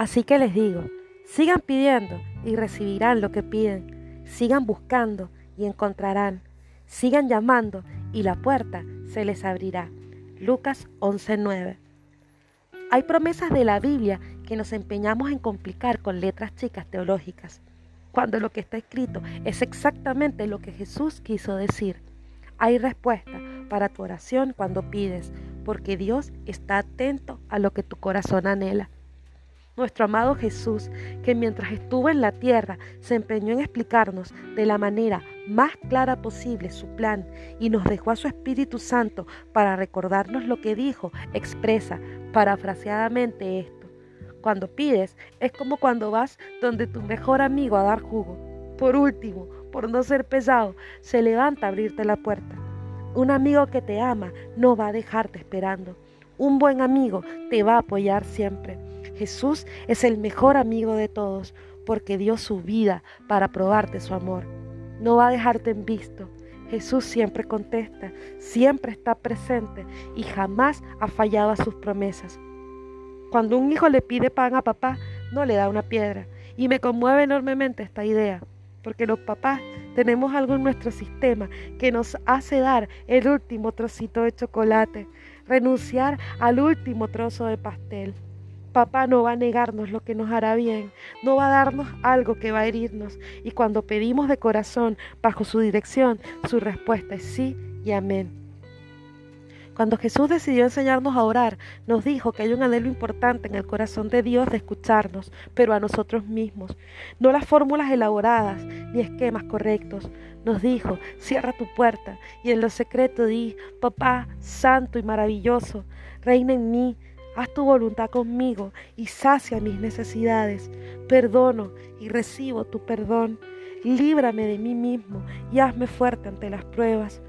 Así que les digo, sigan pidiendo y recibirán lo que piden. Sigan buscando y encontrarán. Sigan llamando y la puerta se les abrirá. Lucas 11:9. Hay promesas de la Biblia que nos empeñamos en complicar con letras chicas teológicas, cuando lo que está escrito es exactamente lo que Jesús quiso decir. Hay respuesta para tu oración cuando pides, porque Dios está atento a lo que tu corazón anhela. Nuestro amado Jesús, que mientras estuvo en la tierra se empeñó en explicarnos de la manera más clara posible su plan y nos dejó a su Espíritu Santo para recordarnos lo que dijo, expresa parafraseadamente esto. Cuando pides es como cuando vas donde tu mejor amigo a dar jugo. Por último, por no ser pesado, se levanta a abrirte la puerta. Un amigo que te ama no va a dejarte esperando. Un buen amigo te va a apoyar siempre. Jesús es el mejor amigo de todos porque dio su vida para probarte su amor. No va a dejarte en visto. Jesús siempre contesta, siempre está presente y jamás ha fallado a sus promesas. Cuando un hijo le pide pan a papá, no le da una piedra. Y me conmueve enormemente esta idea, porque los papás tenemos algo en nuestro sistema que nos hace dar el último trocito de chocolate, renunciar al último trozo de pastel. Papá no va a negarnos lo que nos hará bien, no va a darnos algo que va a herirnos. Y cuando pedimos de corazón, bajo su dirección, su respuesta es sí y amén. Cuando Jesús decidió enseñarnos a orar, nos dijo que hay un anhelo importante en el corazón de Dios de escucharnos, pero a nosotros mismos. No las fórmulas elaboradas ni esquemas correctos. Nos dijo, cierra tu puerta y en lo secreto di, papá, santo y maravilloso, reina en mí, haz tu voluntad conmigo y sacia mis necesidades. Perdono y recibo tu perdón. Líbrame de mí mismo y hazme fuerte ante las pruebas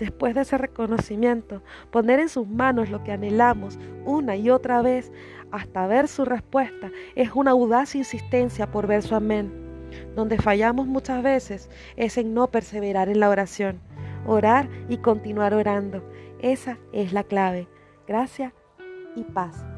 después de ese reconocimiento, poner en sus manos lo que anhelamos una y otra vez hasta ver su respuesta es una audaz insistencia por ver su amén. Donde fallamos muchas veces es en no perseverar en la oración. Orar y continuar orando. Esa es la clave. Gracias y paz.